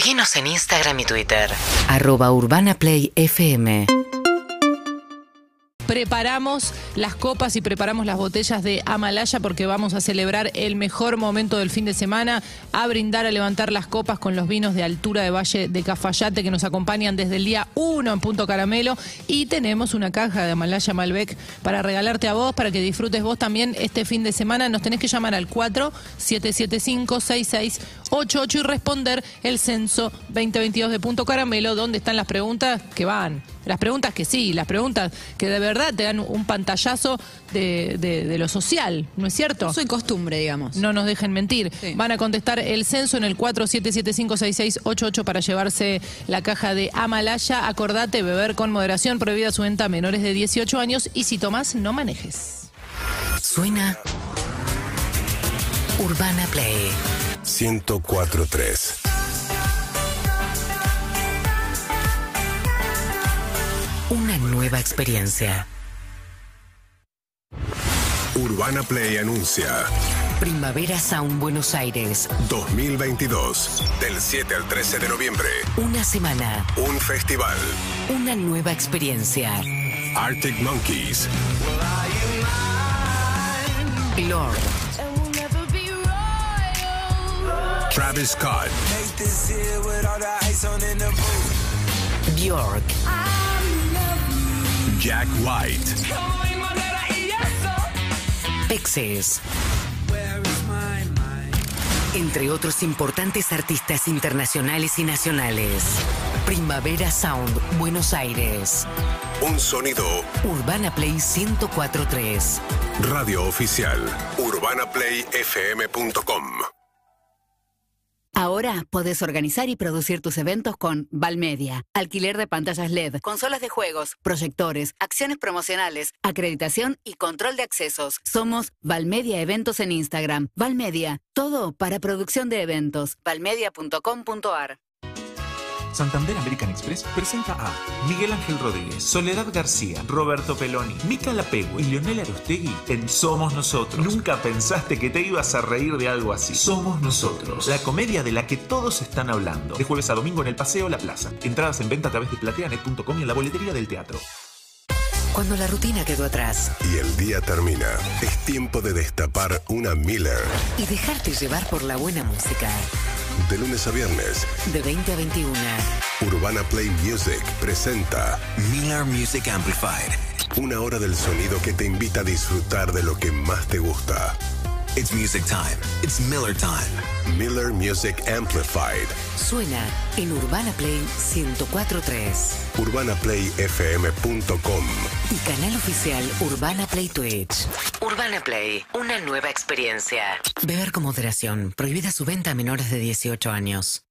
Seguinos en Instagram y Twitter. Arroba Urbana Play FM. preparamos las copas y preparamos las botellas de Amalaya porque vamos a celebrar el mejor momento del fin de semana, a brindar, a levantar las copas con los vinos de altura de Valle de Cafayate que nos acompañan desde el día 1 en Punto Caramelo y tenemos una caja de Amalaya Malbec para regalarte a vos, para que disfrutes vos también este fin de semana. Nos tenés que llamar al 4775-6688 y responder el censo 2022 de Punto Caramelo, donde están las preguntas que van. Las preguntas que sí, las preguntas que de verdad te dan un pantallazo de, de- de lo social, ¿no es cierto? Soy costumbre, digamos. No nos dejen mentir. Sí. Van a contestar el censo en el 47756688 para llevarse la caja de Amalaya. Acordate, beber con moderación, prohibida su venta a menores de 18 años y si tomás, no manejes. Suena Urbana Play 1043. Una nueva experiencia. Urbana Play anuncia Primavera Sound Buenos Aires. 2022. Del 7 al 13 de noviembre. Una semana. Un festival. Una nueva experiencia. Arctic Monkeys. Lord. Travis Scott. Bjork. Jack White. Pexes. Entre otros importantes artistas internacionales y nacionales. Primavera Sound Buenos Aires. Un sonido. Urbana Play 1043. Radio oficial. UrbanaPlayFM.com. Ahora podés organizar y producir tus eventos con Valmedia. Alquiler de pantallas LED, consolas de juegos, proyectores, acciones promocionales, acreditación y control de accesos. Somos Valmedia Eventos en Instagram. Valmedia, todo para producción de eventos. valmedia.com.ar. Santander American Express presenta a Miguel Ángel Rodríguez, Soledad García, Roberto Peloni, Mica Lapegui y Leonel Arostegui en Somos Nosotros. Nunca pensaste que te ibas a reír de algo así. Somos Nosotros, la comedia de la que todos están hablando. De jueves a domingo en el Paseo La Plaza. Entradas en venta a través de plateanet.com y en la boletería del teatro. Cuando la rutina quedó atrás Y el día termina. Es tiempo de destapar una Miller. y dejarte llevar por la buena música. De lunes a viernes. De 20 a 21. Urbana Play Music presenta Miller Music Amplified. una hora del sonido que te invita a disfrutar de lo que más te gusta. It's music time. It's Miller time. Miller Music Amplified. Suena en Urbana Play 1043. UrbanaPlayFM.com. Y canal oficial Urbana Play Twitch. Urbana Play, una nueva experiencia. Beber con moderación. Prohibida su venta a menores de 18 años.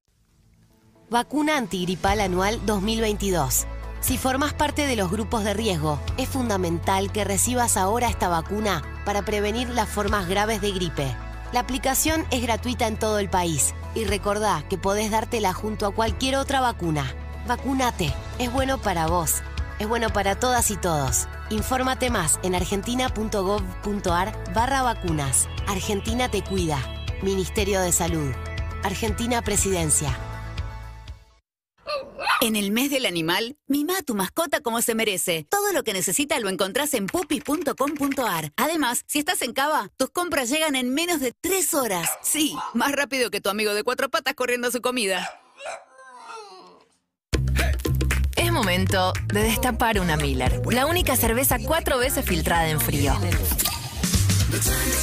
Vacuna antigripal anual 2022. Si formas parte de los grupos de riesgo, es fundamental que recibas ahora esta vacuna para prevenir las formas graves de gripe. La aplicación es gratuita en todo el país y recordá que podés dártela junto a cualquier otra vacuna. Vacunate, es bueno para vos, es bueno para todas y todos. Infórmate más en argentina.gov.ar barra vacunas. Argentina te cuida. Ministerio de Salud. Argentina Presidencia. En el mes del animal, mima a tu mascota como se merece. Todo lo que necesita lo encontrás en pupis.com.ar. Además, si estás en Cava, tus compras llegan en menos de tres horas. Sí, más rápido que tu amigo de cuatro patas corriendo a su comida. Es momento de destapar una Miller, la única cerveza cuatro veces filtrada en frío.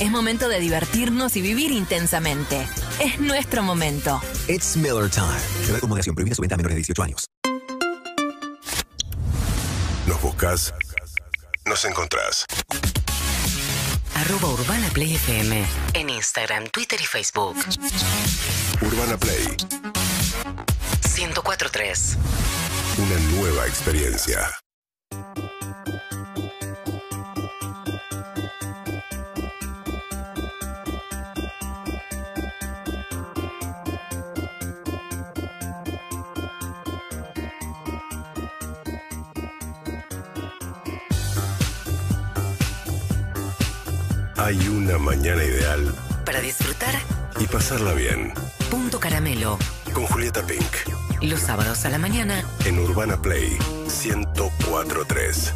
Es momento de divertirnos y vivir intensamente. Es nuestro momento. It's Miller time. Beber con moderación. Prohibida su venta a menores de 18 años. Nos buscas, nos encontrás. Arroba Urbana Play FM. En Instagram, Twitter y Facebook. Urbana Play, 1043. una nueva experiencia. Hay una mañana ideal Para disfrutar, y pasarla bien. Punto Caramelo. con Julieta Pink. Los sábados a la mañana En Urbana Play 1043.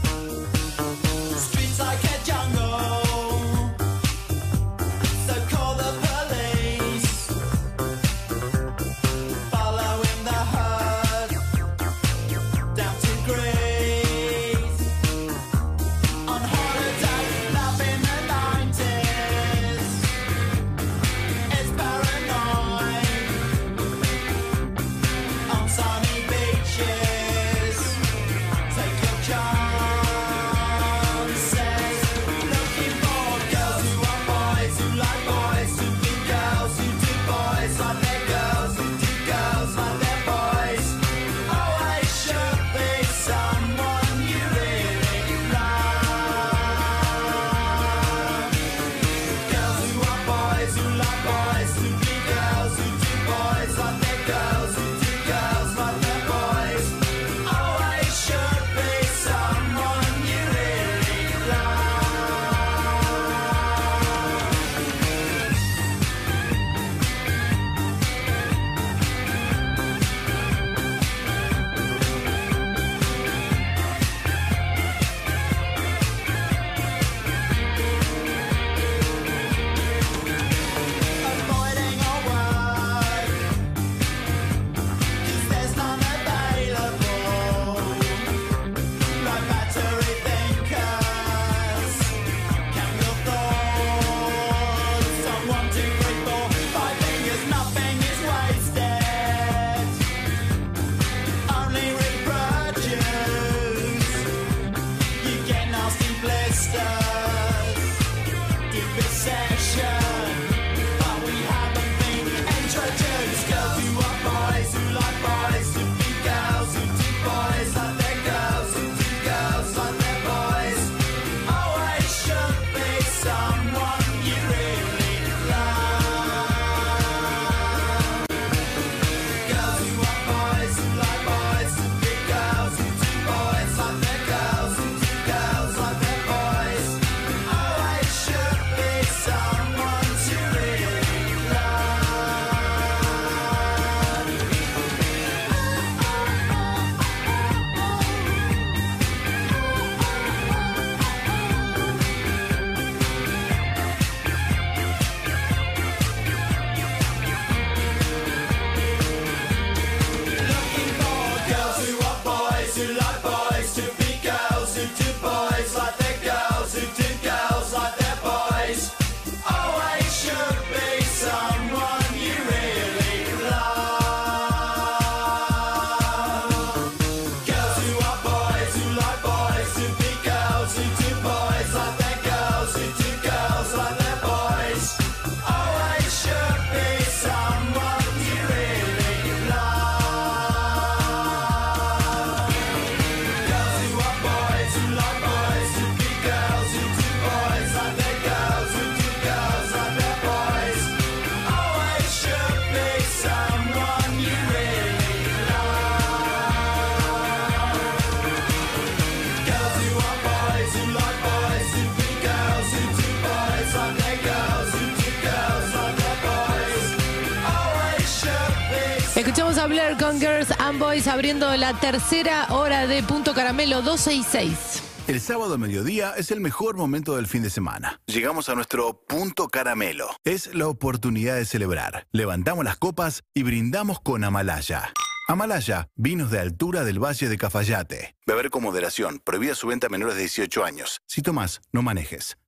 A con Girls and Boys abriendo la tercera hora de Punto Caramelo 12 y 6. El sábado a mediodía es el mejor momento del fin de semana. Llegamos a nuestro punto caramelo. Es la oportunidad de celebrar. Levantamos las copas y brindamos con Amalaya. Amalaya, vinos de altura del Valle de Cafayate. Beber con moderación. Prohibida su venta a menores de 18 años. Si tomas, no manejes.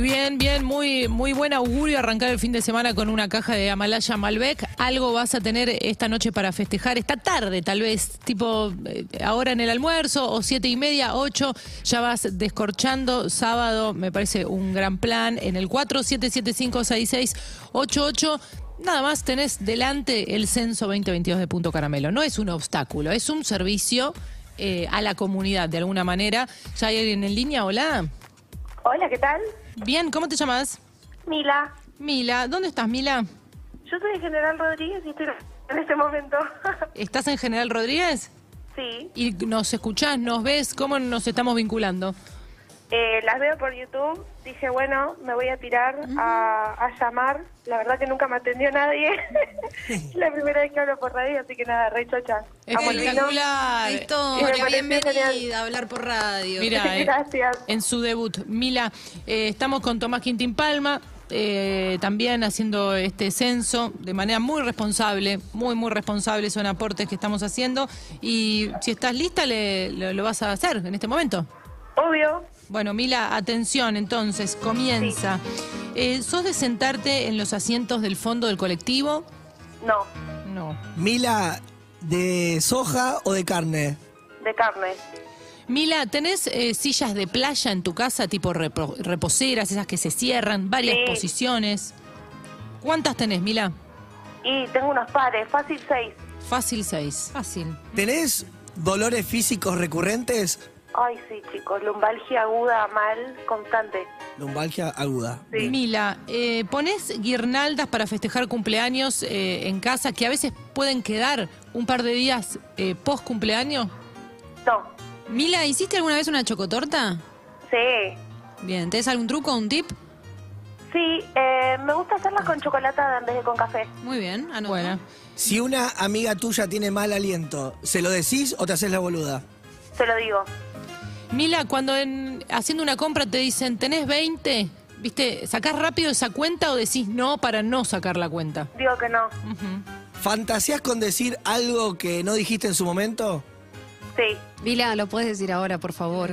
Bien, bien, muy, muy buen augurio arrancar el fin de semana con una caja de Amalaya Malbec. Algo vas a tener esta noche para festejar, esta tarde tal vez, tipo eh, ahora en el almuerzo o siete y media, ocho, ya vas descorchando. Sábado me parece un gran plan en el 47756688. Nada más tenés delante el censo 2022 de Punto Caramelo. No es un obstáculo, es un servicio eh, a la comunidad de alguna manera. ¿Ya hay alguien en línea? Hola. Hola, ¿qué tal? Bien, ¿cómo te llamas? Mila. Mila, ¿dónde estás, Mila? Yo soy General Rodríguez y estoy en este momento. ¿Estás en General Rodríguez? sí. ¿Y nos escuchás, nos ves? ¿Cómo nos estamos vinculando? Eh, las veo por YouTube. Dije, bueno, me voy a tirar a, a llamar. La verdad que nunca me atendió nadie. Es la primera vez que hablo por radio, así que nada, re chocha. Espectacular. Pareció bienvenida a hablar por radio. Mira, eh, Gracias. en su debut. Mila, eh, estamos con Tomás Quintín Palma, eh, también haciendo este censo de manera muy responsable, muy, muy responsable, son aportes que estamos haciendo. Y si estás lista, le, lo, lo vas a hacer en este momento. Obvio. Bueno, Mila, atención, entonces, comienza. Eh, ¿Sos de sentarte en los asientos del fondo del colectivo? No, No. Mila, ¿de soja o de carne? de carne. Mila, ¿tenés eh, sillas de playa en tu casa, tipo repo- reposeras, esas que se cierran, varias Sí. posiciones? ¿Cuántas tenés, Mila? Y tengo unos pares, fácil seis. Fácil seis. Fácil. ¿Tenés dolores físicos recurrentes? Ay, sí, chicos, lumbalgia aguda, mal, constante. Lumbalgia aguda. Sí. Mila, eh, ¿ponés guirnaldas para festejar cumpleaños eh, en casa que a veces pueden quedar un par de días eh, post cumpleaños? No, Mila, ¿hiciste alguna vez una chocotorta? sí. Bien, ¿tenés algún truco, un tip? Sí, eh, me gusta hacerlas con chocolatada en vez de con café. Muy bien, anoto. Bueno, Si una amiga tuya tiene mal aliento, ¿se lo decís o te haces la boluda? Se lo digo. Mila, cuando en- haciendo una compra te dicen, ¿tenés 20? ¿Viste? ¿Sacás rápido esa cuenta o decís no para no sacar la cuenta? Digo que no. ¿Fantasías con decir algo que no dijiste en su momento? Sí. Vila, lo puedes decir ahora, por favor.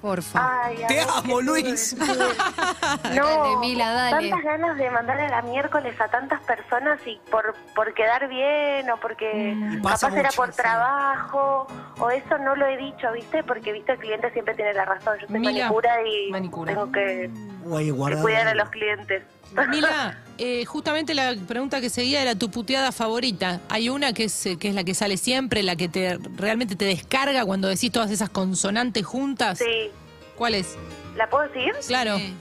Porfa. Ay, Te amo, Luis. Dale, No, Mila, dale. tantas ganas de mandar a la miércoles a tantas personas y por, por quedar bien o porque Mm. Pasa capaz era mucho, por sí. trabajo o eso no lo he dicho, ¿viste? Porque, ¿viste? El cliente siempre tiene la razón. Yo soy manicura y manicura. tengo que, Guay, que guardado. cuidar a los clientes. Mila, eh, justamente la pregunta que seguía era tu puteada favorita. Hay una que es, eh, que es la que sale siempre, la que te realmente te descarga cuando decís todas esas consonantes juntas. Sí. ¿Cuál es? ¿La puedo decir? Claro, Sí.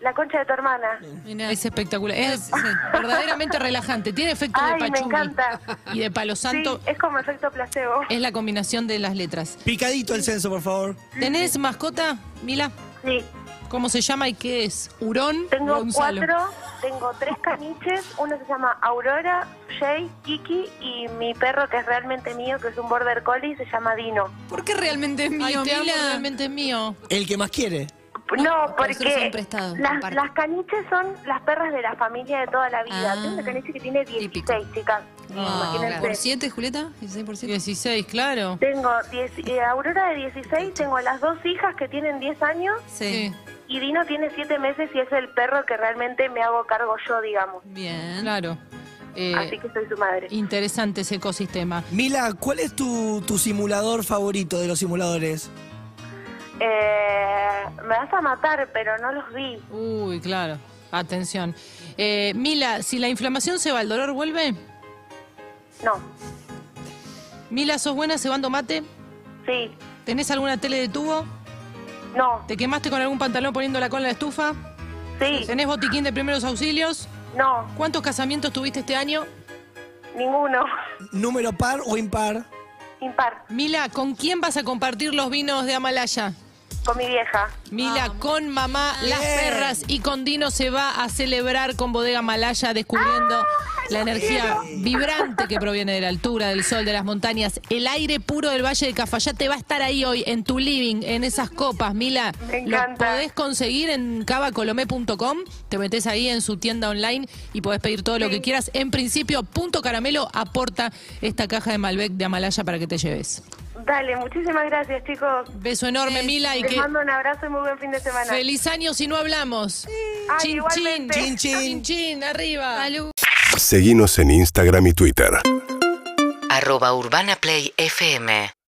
La concha de tu hermana. Mirá. es espectacular. Es verdaderamente relajante. Tiene efecto de Ay, me encanta. y de palo santo. Sí, es como efecto placebo. Es la combinación de las letras. Picadito el censo, por favor. ¿Tenés mascota, Mila? Sí. ¿Cómo se llama y qué es? ¿Hurón? Tengo Gonzalo. cuatro, tengo tres caniches, uno se llama Aurora, Jay, Kiki y mi perro que es realmente mío, que es un border collie, se llama Dino. ¿Por qué realmente es mío, Ay, te amo, Mila? realmente es mío. El que más quiere. No, porque son prestados, las, las caniches son las perras de la familia de toda la vida. Ah. Tengo una caniche que tiene 16, Típico. chicas. Imagínense. ¿Por 7, Julieta? ¿16 por 7? 16, claro. Tengo 10 eh, Aurora de 16, tengo las dos hijas que tienen 10 años Sí. y Dino tiene 7 meses y es el perro que realmente me hago cargo yo, digamos. Bien. Claro. Eh, Así que soy su madre. Interesante ese ecosistema. Mila, ¿cuál es tu, tu simulador favorito de los simuladores? Eh, me vas a matar, pero no los vi. Uy, claro. Atención. Eh, Mila, si la inflamación se va, ¿el dolor vuelve? No, Mila, ¿sos buena cebando mate? sí, ¿Tenés alguna tele de tubo? no, ¿Te quemaste con algún pantalón poniendo la cola en la estufa? sí, ¿Tenés botiquín de primeros auxilios? no, ¿Cuántos casamientos tuviste este año? ninguno. ¿Número par o impar? Impar, Mila, ¿con quién vas a compartir los vinos de Amalaya? Con mi vieja. Mila, con mamá, las Bien. perras y con Dino se va a celebrar con Bodega Malaya descubriendo la energía vibrante que proviene de la altura, del sol, de las montañas. El aire puro del Valle de Cafayate va a estar ahí hoy, en tu living, en esas copas. Mila, Me lo encanta. podés conseguir en cavacolomé.com, te metes ahí en su tienda online y podés pedir todo lo que quieras. En principio, Punto Caramelo aporta esta caja de Malbec de Amalaya para que te lleves. Dale, muchísimas gracias, chicos. Beso enorme, Mila, y Les que mando un abrazo y muy buen fin de semana. feliz año si no hablamos. Ay, Chin, chin, igualmente. Chin, chin. chin, chin, arriba. Salud. Seguinos en Instagram y Twitter. Arroba Urbana Play FM